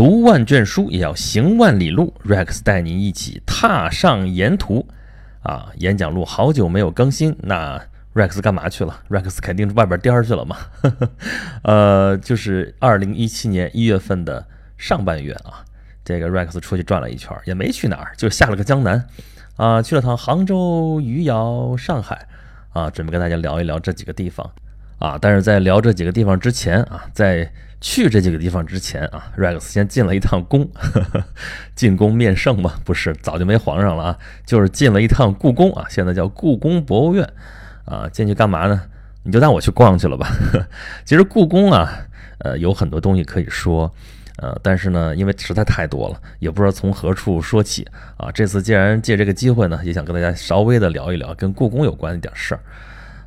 读万卷书也要行万里路。Rex 带你一起踏上沿途。啊，演讲录好久没有更新，那 Rex 干嘛去了？Rex 肯定是外边颠儿去了嘛。呃，就是二零一七年一月份的上半月啊，这个 Rex 出去转了一圈，也没去哪儿，就下了个江南，啊，去了趟杭州、余姚、上海，啊，准备跟大家聊一聊这几个地方。啊，但是在聊这几个地方之前啊，在去这几个地方之前啊，Rex 先进了一趟宫，进宫面圣嘛，不是早就没皇上了啊，就是进了一趟故宫啊，现在叫故宫博物院啊，进去干嘛呢？你就当我去逛去了吧。其实故宫啊，呃，有很多东西可以说，呃，但是呢，因为实在太多了，也不知道从何处说起啊。这次既然借这个机会呢，也想跟大家稍微的聊一聊跟故宫有关的一点事儿。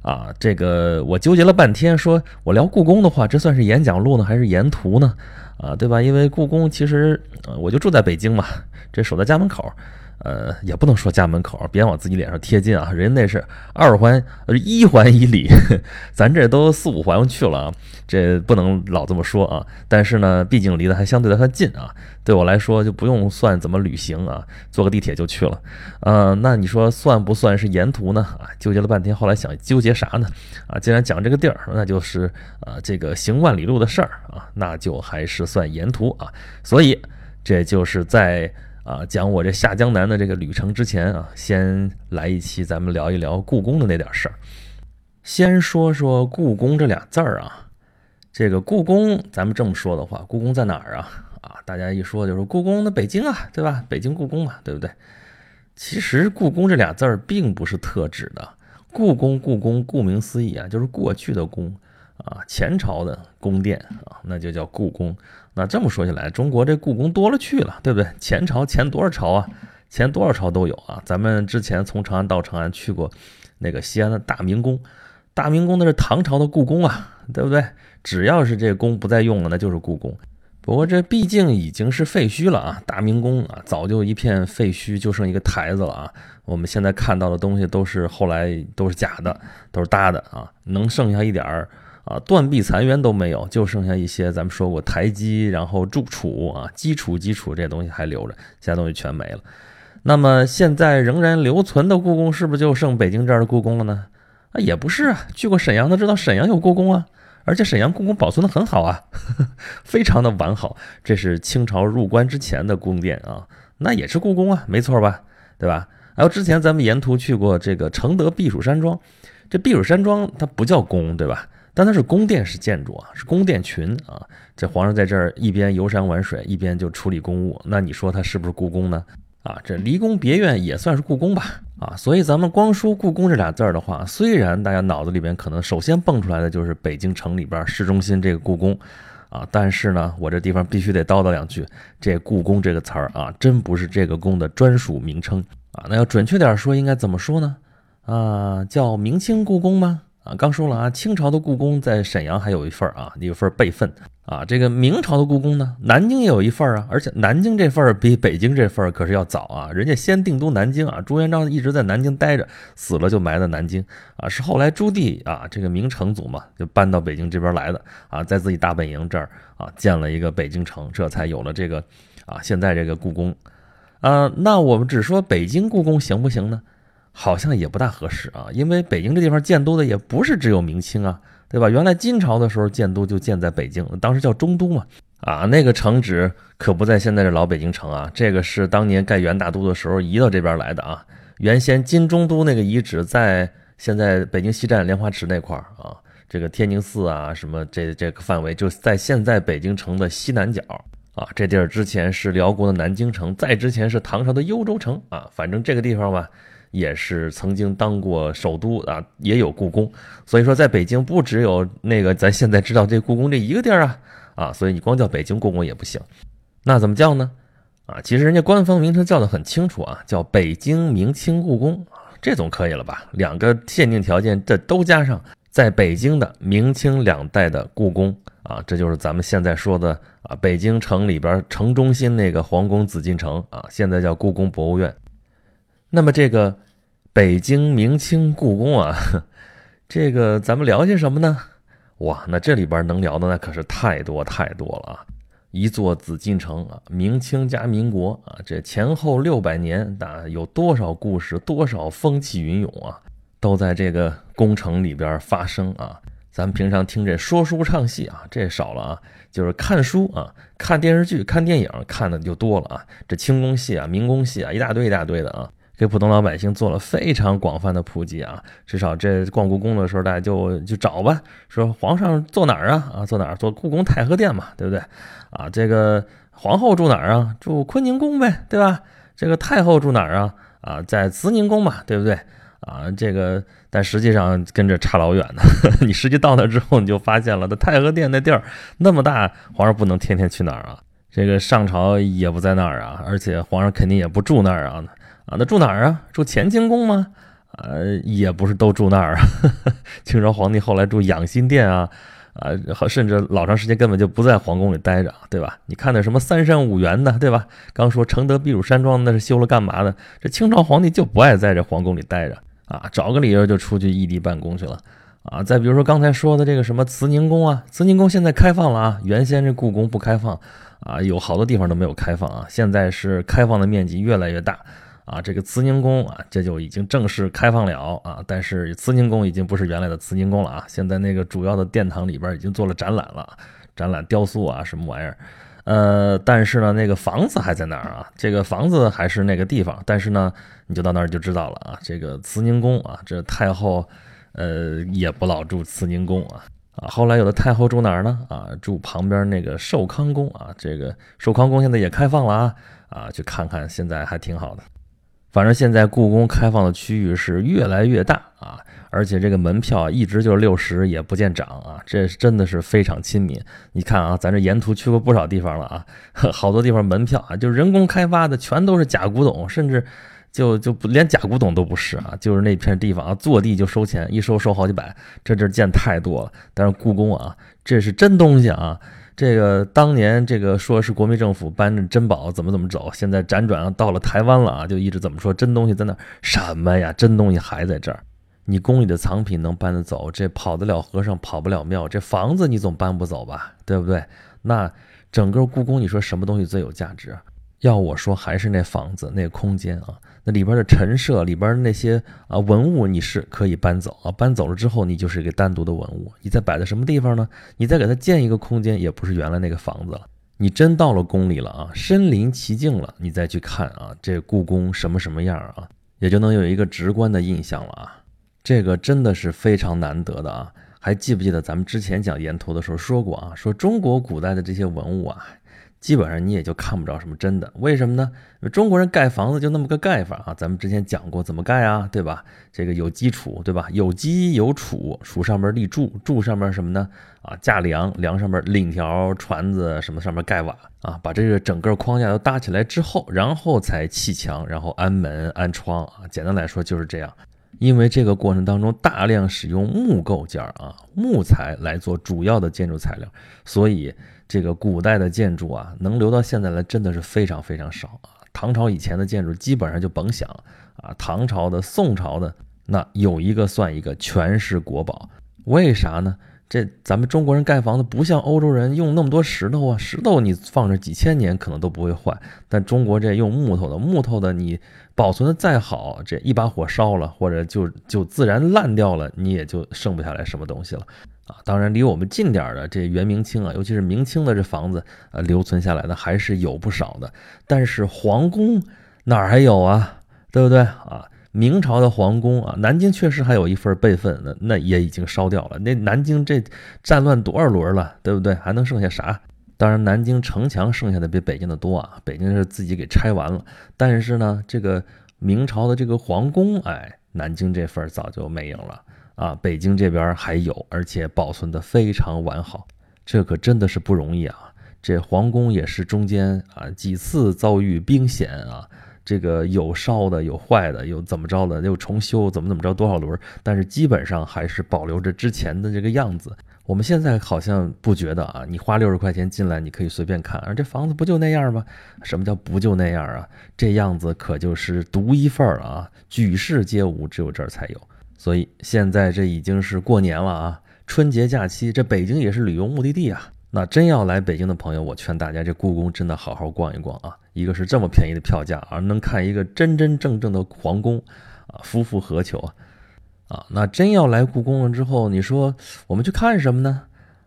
啊，这个我纠结了半天，说我聊故宫的话，这算是演讲录呢，还是沿途呢？啊，对吧？因为故宫其实，我就住在北京嘛，这守在家门口。呃，也不能说家门口，别往自己脸上贴金啊！人家那是二环，呃，一环以里，咱这都四五环去了啊，这不能老这么说啊。但是呢，毕竟离得还相对的还近啊，对我来说就不用算怎么旅行啊，坐个地铁就去了。呃，那你说算不算是沿途呢？啊，纠结了半天，后来想纠结啥呢？啊，既然讲这个地儿，那就是啊，这个行万里路的事儿啊，那就还是算沿途啊。所以这就是在。啊，讲我这下江南的这个旅程之前啊，先来一期，咱们聊一聊故宫的那点事儿。先说说故宫这俩字儿啊，这个故宫，咱们这么说的话，故宫在哪儿啊？啊，大家一说就是故宫，的北京啊，对吧？北京故宫嘛，对不对？其实故宫这俩字儿并不是特指的，故宫，故宫，顾名思义啊，就是过去的宫。啊，前朝的宫殿啊，那就叫故宫。那这么说起来，中国这故宫多了去了，对不对？前朝前多少朝啊？前多少朝都有啊。咱们之前从长安到长安去过那个西安的大明宫，大明宫那是唐朝的故宫啊，对不对？只要是这宫不再用了，那就是故宫。不过这毕竟已经是废墟了啊，大明宫啊，早就一片废墟，就剩一个台子了啊。我们现在看到的东西都是后来都是假的，都是搭的啊，能剩下一点儿。啊，断壁残垣都没有，就剩下一些咱们说过台基，然后柱础啊，基础基础这些东西还留着，其他东西全没了。那么现在仍然留存的故宫，是不是就剩北京这儿的故宫了呢？啊，也不是啊，去过沈阳的知道沈阳有故宫啊，而且沈阳故宫保存的很好啊，非常的完好。这是清朝入关之前的宫殿啊，那也是故宫啊，没错吧？对吧？还有之前咱们沿途去过这个承德避暑山庄，这避暑山庄它不叫宫，对吧？但它是宫殿式建筑啊，是宫殿群啊。这皇上在这儿一边游山玩水，一边就处理公务。那你说它是不是故宫呢？啊，这离宫别院也算是故宫吧？啊，所以咱们光说故宫这俩字儿的话，虽然大家脑子里边可能首先蹦出来的就是北京城里边市中心这个故宫啊，但是呢，我这地方必须得叨叨两句，这故宫这个词儿啊，真不是这个宫的专属名称啊。那要准确点说，应该怎么说呢？啊，叫明清故宫吗？啊，刚说了啊，清朝的故宫在沈阳还有一份儿啊，一份备份啊。这个明朝的故宫呢，南京也有一份啊，而且南京这份儿比北京这份儿可是要早啊。人家先定都南京啊，朱元璋一直在南京待着，死了就埋在南京啊。是后来朱棣啊，这个明成祖嘛，就搬到北京这边来的啊，在自己大本营这儿啊建了一个北京城，这才有了这个啊现在这个故宫啊。那我们只说北京故宫行不行呢？好像也不大合适啊，因为北京这地方建都的也不是只有明清啊，对吧？原来金朝的时候建都就建在北京，当时叫中都嘛，啊，那个城址可不在现在这老北京城啊，这个是当年盖元大都的时候移到这边来的啊。原先金中都那个遗址在现在北京西站莲花池那块儿啊，这个天宁寺啊什么这这个范围就在现在北京城的西南角啊，这地儿之前是辽国的南京城，再之前是唐朝的幽州城啊，反正这个地方吧。也是曾经当过首都啊，也有故宫，所以说在北京不只有那个咱现在知道这故宫这一个地儿啊啊，所以你光叫北京故宫也不行，那怎么叫呢？啊，其实人家官方名称叫的很清楚啊，叫北京明清故宫，这总可以了吧？两个限定条件这都加上，在北京的明清两代的故宫啊，这就是咱们现在说的啊，北京城里边城中心那个皇宫紫禁城啊，现在叫故宫博物院。那么这个北京明清故宫啊，这个咱们聊些什么呢？哇，那这里边能聊的那可是太多太多了啊！一座紫禁城啊，明清加民国啊，这前后六百年啊，有多少故事，多少风起云涌啊，都在这个宫城里边发生啊。咱们平常听这说书唱戏啊，这少了啊，就是看书啊，看电视剧、看电影看的就多了啊。这清宫戏啊、明宫戏啊，一大堆一大堆的啊。给普通老百姓做了非常广泛的普及啊，至少这逛故宫的时候，大家就就找吧，说皇上坐哪儿啊？啊，坐哪儿？坐故宫太和殿嘛，对不对？啊，这个皇后住哪儿啊？住坤宁宫呗，对吧？这个太后住哪儿啊？啊，在慈宁宫嘛，对不对？啊，这个但实际上跟这差老远呢。你实际到那之后，你就发现了，那太和殿那地儿那么大，皇上不能天天去哪儿啊？这个上朝也不在那儿啊，而且皇上肯定也不住那儿啊。啊，那住哪儿啊？住乾清宫吗？呃，也不是都住那儿啊。清朝皇帝后来住养心殿啊，啊，甚至老长时间根本就不在皇宫里待着，对吧？你看那什么三山五园的，对吧？刚说承德避暑山庄那是修了干嘛的？这清朝皇帝就不爱在这皇宫里待着啊，找个理由就出去异地办公去了啊。再比如说刚才说的这个什么慈宁宫啊，慈宁宫现在开放了啊，原先这故宫不开放啊，有好多地方都没有开放啊，现在是开放的面积越来越大。啊，这个慈宁宫啊，这就已经正式开放了啊。但是慈宁宫已经不是原来的慈宁宫了啊。现在那个主要的殿堂里边已经做了展览了，展览雕塑啊，什么玩意儿？呃，但是呢，那个房子还在那儿啊。这个房子还是那个地方，但是呢，你就到那儿就知道了啊。这个慈宁宫啊，这太后呃也不老住慈宁宫啊啊。后来有的太后住哪儿呢？啊，住旁边那个寿康宫啊。这个寿康宫现在也开放了啊啊，去看看，现在还挺好的。反正现在故宫开放的区域是越来越大啊，而且这个门票一直就是六十，也不见涨啊，这真的是非常亲民。你看啊，咱这沿途去过不少地方了啊，好多地方门票啊，就人工开发的，全都是假古董，甚至就就连假古董都不是啊，就是那片地方啊，坐地就收钱，一收收好几百，这这见太多了。但是故宫啊，这是真东西啊。这个当年这个说是国民政府搬着珍宝怎么怎么走，现在辗转到了台湾了啊，就一直怎么说真东西在那？什么呀？真东西还在这儿？你宫里的藏品能搬得走？这跑得了和尚跑不了庙，这房子你总搬不走吧？对不对？那整个故宫，你说什么东西最有价值？要我说，还是那房子，那空间啊。那里边的陈设，里边那些啊文物，你是可以搬走啊。搬走了之后，你就是一个单独的文物。你再摆在什么地方呢？你再给它建一个空间，也不是原来那个房子了。你真到了宫里了啊，身临其境了，你再去看啊，这故宫什么什么样啊，也就能有一个直观的印象了啊。这个真的是非常难得的啊。还记不记得咱们之前讲沿途的时候说过啊？说中国古代的这些文物啊。基本上你也就看不着什么真的，为什么呢？中国人盖房子就那么个盖法啊，咱们之前讲过怎么盖啊，对吧？这个有基础，对吧？有基有础，础上面立柱，柱上面什么呢？啊，架梁，梁上面檩条、船子什么上面盖瓦啊，把这个整个框架都搭起来之后，然后才砌墙，然后安门安窗啊。简单来说就是这样，因为这个过程当中大量使用木构件啊，木材来做主要的建筑材料，所以。这个古代的建筑啊，能留到现在来，真的是非常非常少啊。唐朝以前的建筑基本上就甭想啊。唐朝的、宋朝的，那有一个算一个，全是国宝。为啥呢？这咱们中国人盖房子不像欧洲人用那么多石头啊，石头你放着几千年可能都不会坏，但中国这用木头的，木头的你保存的再好，这一把火烧了，或者就就自然烂掉了，你也就剩不下来什么东西了。啊，当然离我们近点的这元明清啊，尤其是明清的这房子，呃，留存下来的还是有不少的。但是皇宫哪儿还有啊？对不对啊？明朝的皇宫啊，南京确实还有一份备份，那那也已经烧掉了。那南京这战乱多少轮了，对不对？还能剩下啥？当然，南京城墙剩下的比北京的多啊。北京是自己给拆完了，但是呢，这个明朝的这个皇宫，哎，南京这份早就没影了。啊，北京这边还有，而且保存的非常完好，这可真的是不容易啊！这皇宫也是中间啊几次遭遇兵险啊，这个有烧的，有坏的，有怎么着的，又重修，怎么怎么着多少轮，但是基本上还是保留着之前的这个样子。我们现在好像不觉得啊，你花六十块钱进来，你可以随便看，而这房子不就那样吗？什么叫不就那样啊？这样子可就是独一份儿啊，举世皆无，只有这儿才有。所以现在这已经是过年了啊，春节假期，这北京也是旅游目的地啊。那真要来北京的朋友，我劝大家这故宫真的好好逛一逛啊！一个是这么便宜的票价，而能看一个真真正正的皇宫，啊，夫复何求啊！啊，那真要来故宫了之后，你说我们去看什么呢？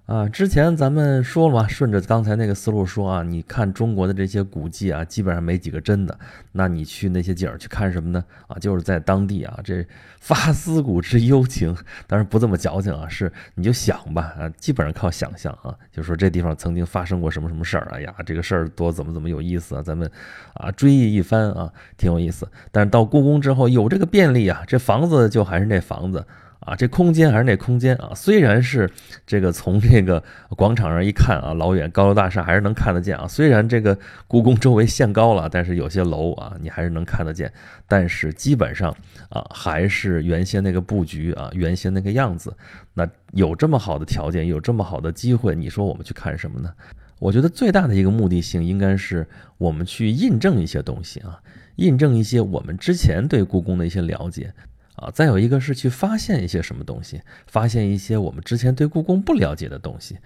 啊，之前咱们说了嘛，顺着刚才那个思路说啊，你看中国的这些古迹啊，基本上没几个真的。那你去那些景儿去看什么呢？啊，就是在当地啊，这发思古之幽情，当然不这么矫情啊，是你就想吧啊，基本上靠想象啊，就说这地方曾经发生过什么什么事儿，哎呀，这个事儿多怎么怎么有意思啊，咱们啊追忆一番啊，挺有意思。但是到故宫之后有这个便利啊，这房子就还是那房子。啊，这空间还是那空间啊，虽然是这个从这个广场上一看啊，老远高楼大厦还是能看得见啊。虽然这个故宫周围限高了，但是有些楼啊，你还是能看得见。但是基本上啊，还是原先那个布局啊，原先那个样子。那有这么好的条件，有这么好的机会，你说我们去看什么呢？我觉得最大的一个目的性应该是我们去印证一些东西啊，印证一些我们之前对故宫的一些了解。啊，再有一个是去发现一些什么东西，发现一些我们之前对故宫不了解的东西，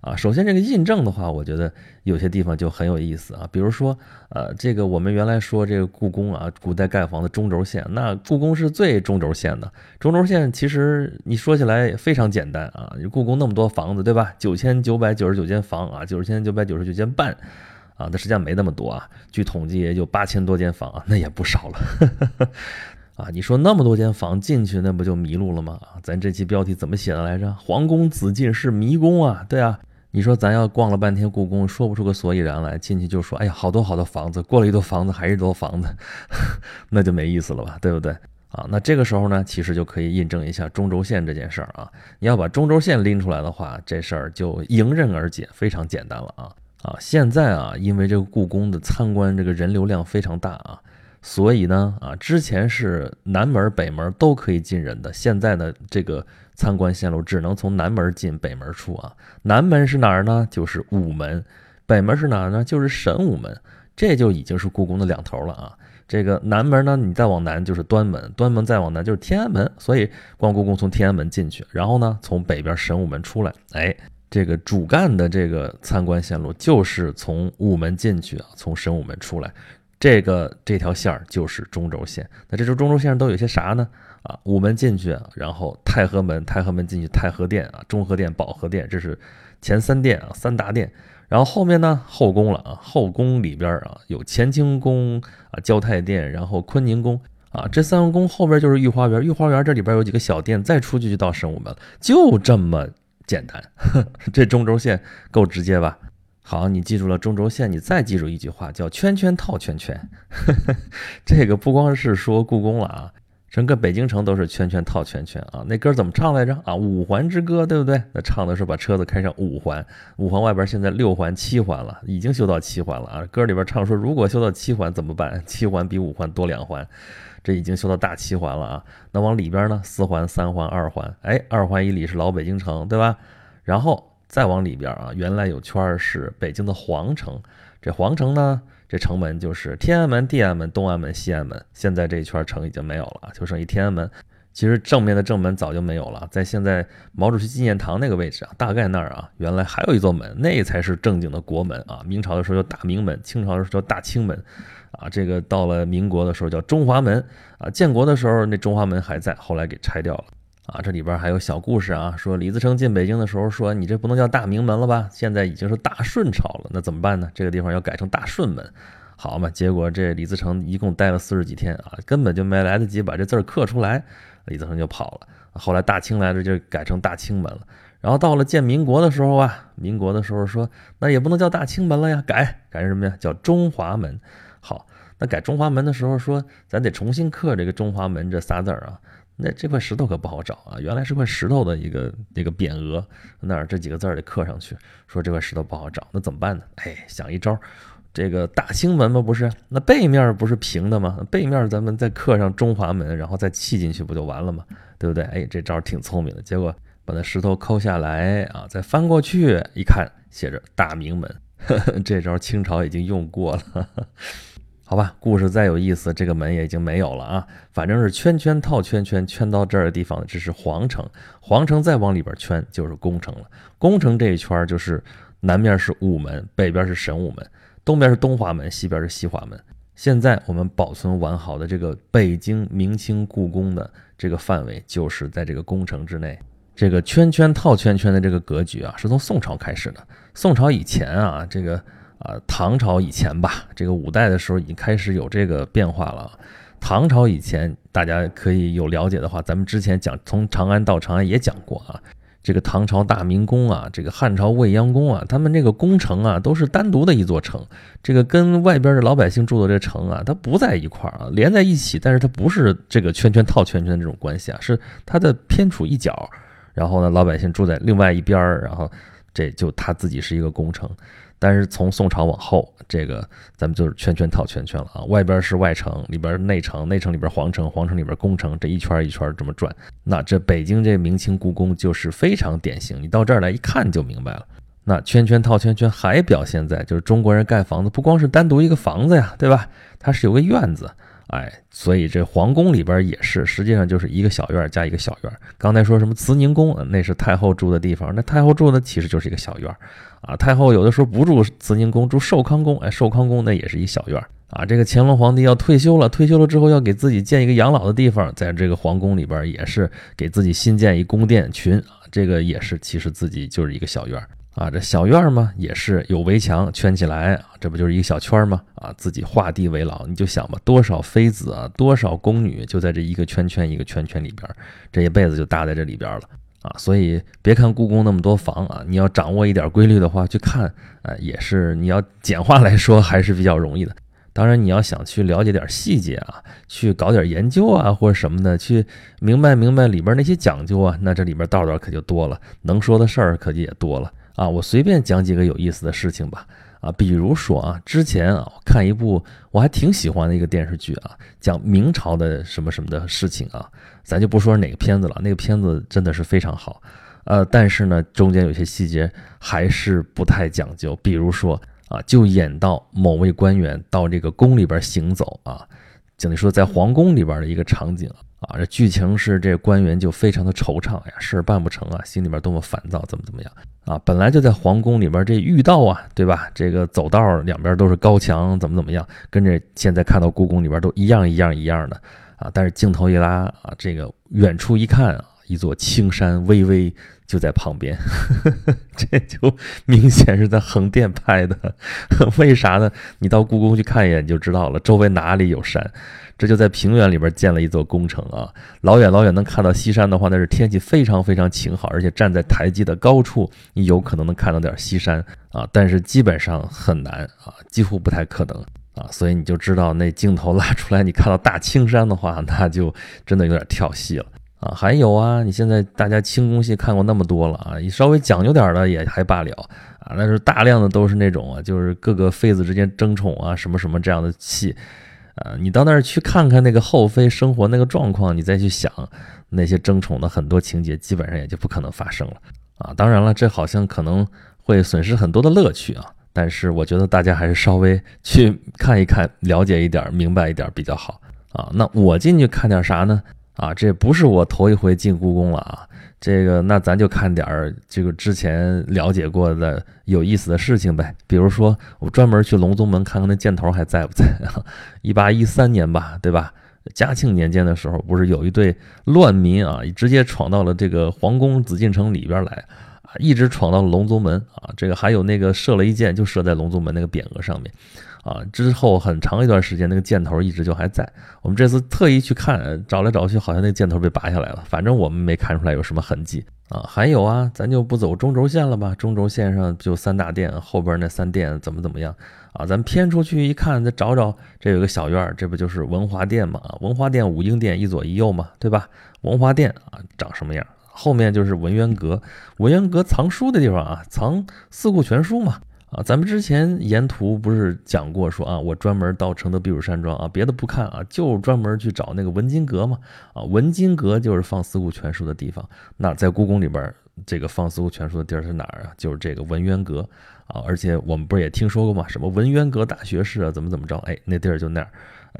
啊，首先这个印证的话，我觉得有些地方就很有意思啊，比如说，呃，这个我们原来说这个故宫啊，古代盖房的中轴线，那故宫是最中轴线的，中轴线其实你说起来非常简单啊，故宫那么多房子，对吧？九千九百九十九间房啊，九千九百九十九间半，啊，那实际上没那么多啊，据统计也就八千多间房啊，那也不少了。啊，你说那么多间房进去，那不就迷路了吗？啊，咱这期标题怎么写的来着？皇宫紫禁是迷宫啊！对啊，你说咱要逛了半天故宫，说不出个所以然来，进去就说，哎呀，好多好多房子，过了一座房子还是一座房子，那就没意思了吧？对不对？啊，那这个时候呢，其实就可以印证一下中轴线这件事儿啊。你要把中轴线拎出来的话，这事儿就迎刃而解，非常简单了啊啊！现在啊，因为这个故宫的参观这个人流量非常大啊。所以呢，啊，之前是南门、北门都可以进人的，现在呢，这个参观线路只能从南门进，北门出啊。南门是哪儿呢？就是午门，北门是哪儿呢？就是神武门，这就已经是故宫的两头了啊。这个南门呢，你再往南就是端门，端门再往南就是天安门，所以逛故宫从天安门进去，然后呢，从北边神武门出来，哎，这个主干的这个参观线路就是从午门进去啊，从神武门出来。这个这条线儿就是中轴线，那这中轴线上都有些啥呢？啊，午门进去，然后太和门，太和门进去太和殿啊，中和殿、保和殿，这是前三殿啊，三大殿。然后后面呢，后宫了啊，后宫里边啊有乾清宫啊、交泰殿，然后坤宁宫啊，这三个宫后边就是御花园，御花园这里边有几个小殿，再出去就到神武门了，就这么简单。这中轴线够直接吧？好，你记住了中轴线，你再记住一句话，叫圈圈套圈圈。这个不光是说故宫了啊，整个北京城都是圈圈套圈圈啊。那歌怎么唱来着啊？五环之歌，对不对？那唱的是把车子开上五环，五环外边现在六环、七环了，已经修到七环了啊。歌里边唱说，如果修到七环怎么办？七环比五环多两环，这已经修到大七环了啊。那往里边呢？四环、三环、二环，哎，二环以里是老北京城，对吧？然后。再往里边啊，原来有圈是北京的皇城，这皇城呢，这城门就是天安门、地安门、东安门、西安门。现在这圈城已经没有了，就剩一天安门。其实正面的正门早就没有了，在现在毛主席纪念堂那个位置啊，大概那儿啊，原来还有一座门，那才是正经的国门啊。明朝的时候叫大明门，清朝的时候叫大清门，啊，这个到了民国的时候叫中华门，啊，建国的时候那中华门还在，后来给拆掉了。啊，这里边还有小故事啊，说李自成进北京的时候说：“你这不能叫大明门了吧？现在已经是大顺朝了，那怎么办呢？这个地方要改成大顺门，好嘛？结果这李自成一共待了四十几天啊，根本就没来得及把这字儿刻出来，李自成就跑了。后来大清来了，就改成大清门了。然后到了建民国的时候啊，民国的时候说，那也不能叫大清门了呀，改改成什么呀？叫中华门。好，那改中华门的时候说，咱得重新刻这个中华门这仨字儿啊。”那这块石头可不好找啊！原来是块石头的一个那个匾额，那儿这几个字儿得刻上去。说这块石头不好找，那怎么办呢？哎，想一招，这个大清门嘛，不是？那背面不是平的吗？背面咱们再刻上中华门，然后再砌进去，不就完了吗？对不对？哎，这招挺聪明的。结果把那石头抠下来啊，再翻过去一看，写着大明门。这招清朝已经用过了。好吧，故事再有意思，这个门也已经没有了啊。反正是圈圈套圈圈，圈到这儿的地方，这是皇城。皇城再往里边圈就是宫城了。宫城这一圈就是南面是午门，北边是神武门，东边是东华门，西边是西华门。现在我们保存完好的这个北京明清故宫的这个范围，就是在这个宫城之内。这个圈圈套圈圈的这个格局啊，是从宋朝开始的。宋朝以前啊，这个啊唐朝以前吧，这个五代的时候已经开始有这个变化了。唐朝以前，大家可以有了解的话，咱们之前讲从长安到长安也讲过啊。这个唐朝大明宫啊，这个汉朝未央宫啊，他们这个宫城啊，都是单独的一座城。这个跟外边的老百姓住的这城啊，它不在一块儿啊，连在一起，但是它不是这个圈圈套圈圈这种关系啊，是它的偏处一角。然后呢，老百姓住在另外一边儿，然后这就他自己是一个宫城。但是从宋朝往后，这个咱们就是圈圈套圈圈了啊，外边是外城，里边内城，内城里边皇城，皇城里边宫城，这一圈一圈这么转。那这北京这明清故宫就是非常典型，你到这儿来一看就明白了。那圈圈套圈圈还表现在就是中国人盖房子不光是单独一个房子呀，对吧？它是有个院子。哎，所以这皇宫里边也是，实际上就是一个小院加一个小院。刚才说什么慈宁宫，那是太后住的地方，那太后住的其实就是一个小院啊。太后有的时候不住慈宁宫，住寿康宫，哎，寿康宫那也是一小院啊。这个乾隆皇帝要退休了，退休了之后要给自己建一个养老的地方，在这个皇宫里边也是给自己新建一宫殿群啊，这个也是其实自己就是一个小院儿啊，这小院嘛，也是有围墙圈起来啊，这不就是一个小圈吗？啊，自己画地为牢，你就想吧，多少妃子啊，多少宫女就在这一个圈圈一个圈圈里边，这一辈子就搭在这里边了啊。所以别看故宫那么多房啊，你要掌握一点规律的话，去看啊，也是你要简化来说还是比较容易的。当然，你要想去了解点细节啊，去搞点研究啊，或者什么的，去明白明白里边那些讲究啊，那这里边道道可就多了，能说的事儿可就也多了。啊，我随便讲几个有意思的事情吧。啊，比如说啊，之前啊，看一部我还挺喜欢的一个电视剧啊，讲明朝的什么什么的事情啊，咱就不说哪个片子了，那个片子真的是非常好。呃，但是呢，中间有些细节还是不太讲究。比如说啊，就演到某位官员到这个宫里边行走啊，就你说在皇宫里边的一个场景。啊这剧情是这官员就非常的惆怅呀，事儿办不成啊，心里边多么烦躁，怎么怎么样啊？本来就在皇宫里边这御道啊，对吧？这个走道两边都是高墙，怎么怎么样？跟这现在看到故宫里边都一样一样一样的啊。但是镜头一拉啊，这个远处一看啊，一座青山巍巍就在旁边，这就明显是在横店拍的。为啥呢？你到故宫去看一眼就知道了，周围哪里有山？这就在平原里边建了一座宫城啊，老远老远能看到西山的话，那是天气非常非常晴好，而且站在台基的高处，你有可能能看到点西山啊，但是基本上很难啊，几乎不太可能啊，所以你就知道那镜头拉出来，你看到大青山的话，那就真的有点跳戏了啊。还有啊，你现在大家清宫戏看过那么多了啊，你稍微讲究点的也还罢了啊，那是大量的都是那种啊，就是各个妃子之间争宠啊，什么什么这样的戏。啊，你到那儿去看看那个后妃生活那个状况，你再去想那些争宠的很多情节，基本上也就不可能发生了啊。当然了，这好像可能会损失很多的乐趣啊。但是我觉得大家还是稍微去看一看，了解一点，明白一点比较好啊。那我进去看点啥呢？啊，这不是我头一回进故宫了啊。这个，那咱就看点儿这个之前了解过的有意思的事情呗。比如说，我专门去隆宗门看看那箭头还在不在。一八一三年吧，对吧？嘉庆年间的时候，不是有一对乱民啊，直接闯到了这个皇宫紫禁城里边来啊，一直闯到了隆宗门啊。这个还有那个射了一箭，就射在隆宗门那个匾额上面。啊，之后很长一段时间，那个箭头一直就还在。我们这次特意去看，找来找去，好像那箭头被拔下来了。反正我们没看出来有什么痕迹啊。还有啊，咱就不走中轴线了吧？中轴线上就三大殿，后边那三殿怎么怎么样啊？咱偏出去一看，再找找，这有个小院儿，这不就是文华殿吗？文华殿、武英殿一左一右嘛，对吧？文华殿啊，长什么样？后面就是文渊阁，文渊阁藏书的地方啊，藏四库全书嘛。啊，咱们之前沿途不是讲过说啊，我专门到承德避暑山庄啊，别的不看啊，就专门去找那个文津阁嘛。啊，文津阁就是放四库全书的地方。那在故宫里边，这个放四库全书的地儿是哪儿啊？就是这个文渊阁啊。而且我们不是也听说过吗？什么文渊阁大学士啊，怎么怎么着？哎，那地儿就那儿，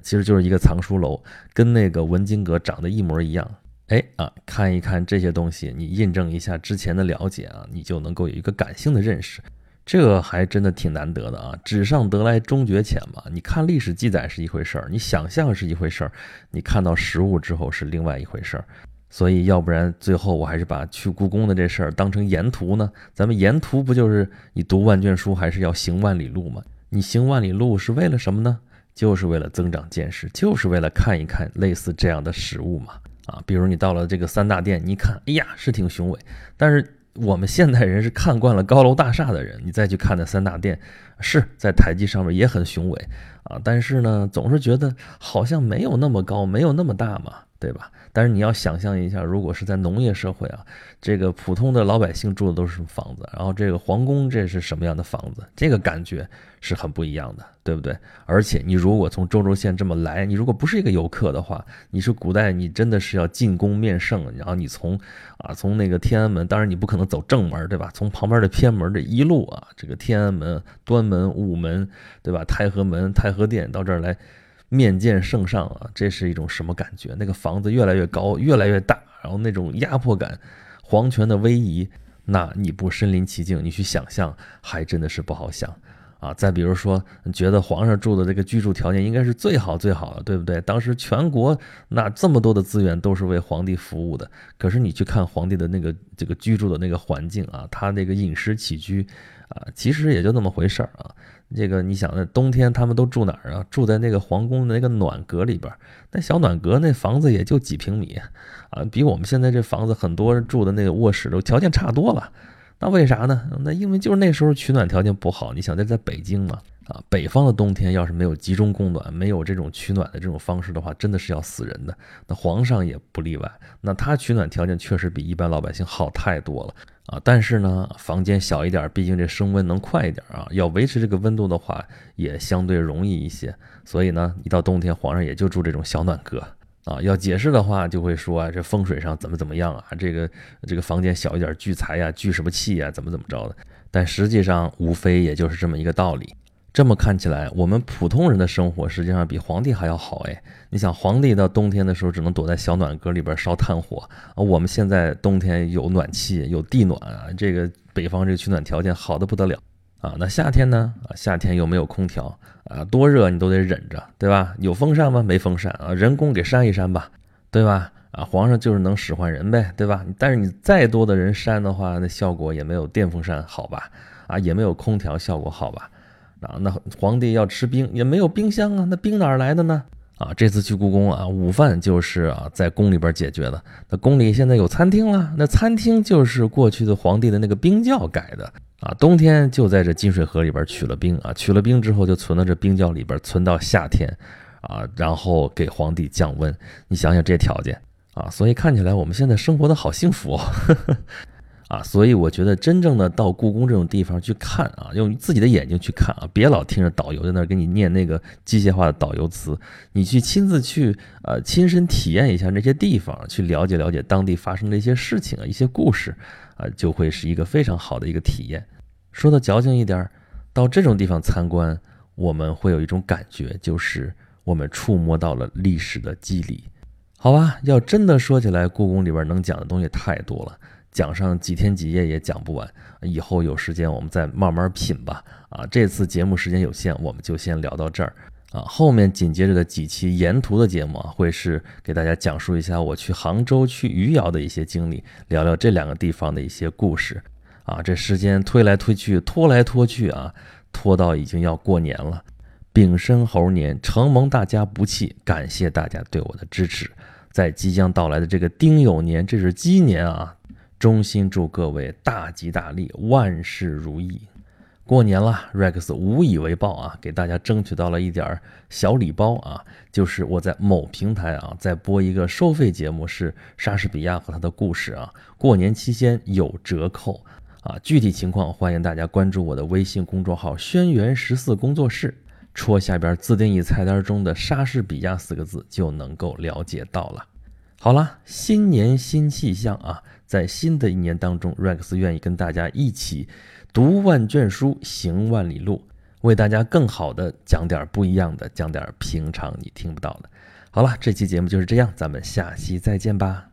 其实就是一个藏书楼，跟那个文津阁长得一模一样。哎啊，看一看这些东西，你印证一下之前的了解啊，你就能够有一个感性的认识。这个还真的挺难得的啊！纸上得来终觉浅嘛。你看历史记载是一回事儿，你想象是一回事儿，你看到实物之后是另外一回事儿。所以，要不然最后我还是把去故宫的这事儿当成沿途呢？咱们沿途不就是你读万卷书，还是要行万里路吗？你行万里路是为了什么呢？就是为了增长见识，就是为了看一看类似这样的实物嘛。啊，比如你到了这个三大殿，你看，哎呀，是挺雄伟。但是我们现代人是看惯了高楼大厦的人，你再去看那三大殿，是在台基上面也很雄伟啊。但是呢，总是觉得好像没有那么高，没有那么大嘛。对吧？但是你要想象一下，如果是在农业社会啊，这个普通的老百姓住的都是什么房子？然后这个皇宫这是什么样的房子？这个感觉是很不一样的，对不对？而且你如果从周州县这么来，你如果不是一个游客的话，你是古代你真的是要进宫面圣，然后你从啊从那个天安门，当然你不可能走正门，对吧？从旁边的偏门这一路啊，这个天安门、端门、午门，对吧？太和门、太和殿到这儿来。面见圣上啊，这是一种什么感觉？那个房子越来越高，越来越大，然后那种压迫感，皇权的威仪，那你不身临其境，你去想象，还真的是不好想啊。再比如说，觉得皇上住的这个居住条件应该是最好最好的，对不对？当时全国那这么多的资源都是为皇帝服务的，可是你去看皇帝的那个这个居住的那个环境啊，他那个饮食起居啊，其实也就那么回事儿啊。这个你想，那冬天他们都住哪儿啊？住在那个皇宫的那个暖阁里边，那小暖阁那房子也就几平米，啊，比我们现在这房子很多住的那个卧室都条件差多了。那为啥呢？那因为就是那时候取暖条件不好。你想，在在北京嘛，啊，北方的冬天要是没有集中供暖，没有这种取暖的这种方式的话，真的是要死人的。那皇上也不例外，那他取暖条件确实比一般老百姓好太多了。啊，但是呢，房间小一点，毕竟这升温能快一点啊。要维持这个温度的话，也相对容易一些。所以呢，一到冬天，皇上也就住这种小暖阁啊。要解释的话，就会说啊，这风水上怎么怎么样啊，这个这个房间小一点聚财呀，聚什么气呀，怎么怎么着的。但实际上，无非也就是这么一个道理。这么看起来，我们普通人的生活实际上比皇帝还要好哎。你想，皇帝到冬天的时候只能躲在小暖阁里边烧炭火啊，我们现在冬天有暖气，有地暖啊，这个北方这个取暖条件好的不得了啊。那夏天呢？啊，夏天又没有空调啊，多热你都得忍着，对吧？有风扇吗？没风扇啊，人工给扇一扇吧，对吧？啊，皇上就是能使唤人呗，对吧？但是你再多的人扇的话，那效果也没有电风扇好吧？啊，也没有空调效果好吧？啊，那皇帝要吃冰也没有冰箱啊，那冰哪儿来的呢？啊，这次去故宫啊，午饭就是啊在宫里边解决的。那宫里现在有餐厅了，那餐厅就是过去的皇帝的那个冰窖改的啊。冬天就在这金水河里边取了冰啊，取了冰之后就存到这冰窖里边，存到夏天啊，然后给皇帝降温。你想想这条件啊，所以看起来我们现在生活的好幸福哦。啊，所以我觉得真正的到故宫这种地方去看啊，用自己的眼睛去看啊，别老听着导游在那儿给你念那个机械化的导游词，你去亲自去呃亲身体验一下那些地方，去了解了解当地发生的一些事情啊，一些故事啊，就会是一个非常好的一个体验。说的矫情一点，到这种地方参观，我们会有一种感觉，就是我们触摸到了历史的肌理。好吧，要真的说起来，故宫里边能讲的东西太多了。讲上几天几夜也讲不完，以后有时间我们再慢慢品吧。啊，这次节目时间有限，我们就先聊到这儿。啊，后面紧接着的几期沿途的节目啊，会是给大家讲述一下我去杭州、去余姚的一些经历，聊聊这两个地方的一些故事。啊，这时间推来推去，拖来拖去啊，拖到已经要过年了。丙申猴年，承蒙大家不弃，感谢大家对我的支持。在即将到来的这个丁酉年，这是鸡年啊。衷心祝各位大吉大利，万事如意。过年了，Rex 无以为报啊，给大家争取到了一点小礼包啊，就是我在某平台啊，在播一个收费节目，是莎士比亚和他的故事啊。过年期间有折扣啊，具体情况欢迎大家关注我的微信公众号“轩辕十四工作室”，戳下边自定义菜单中的“莎士比亚”四个字就能够了解到了。好了，新年新气象啊。在新的一年当中，Rex 愿意跟大家一起读万卷书，行万里路，为大家更好的讲点不一样的，讲点平常你听不到的。好了，这期节目就是这样，咱们下期再见吧。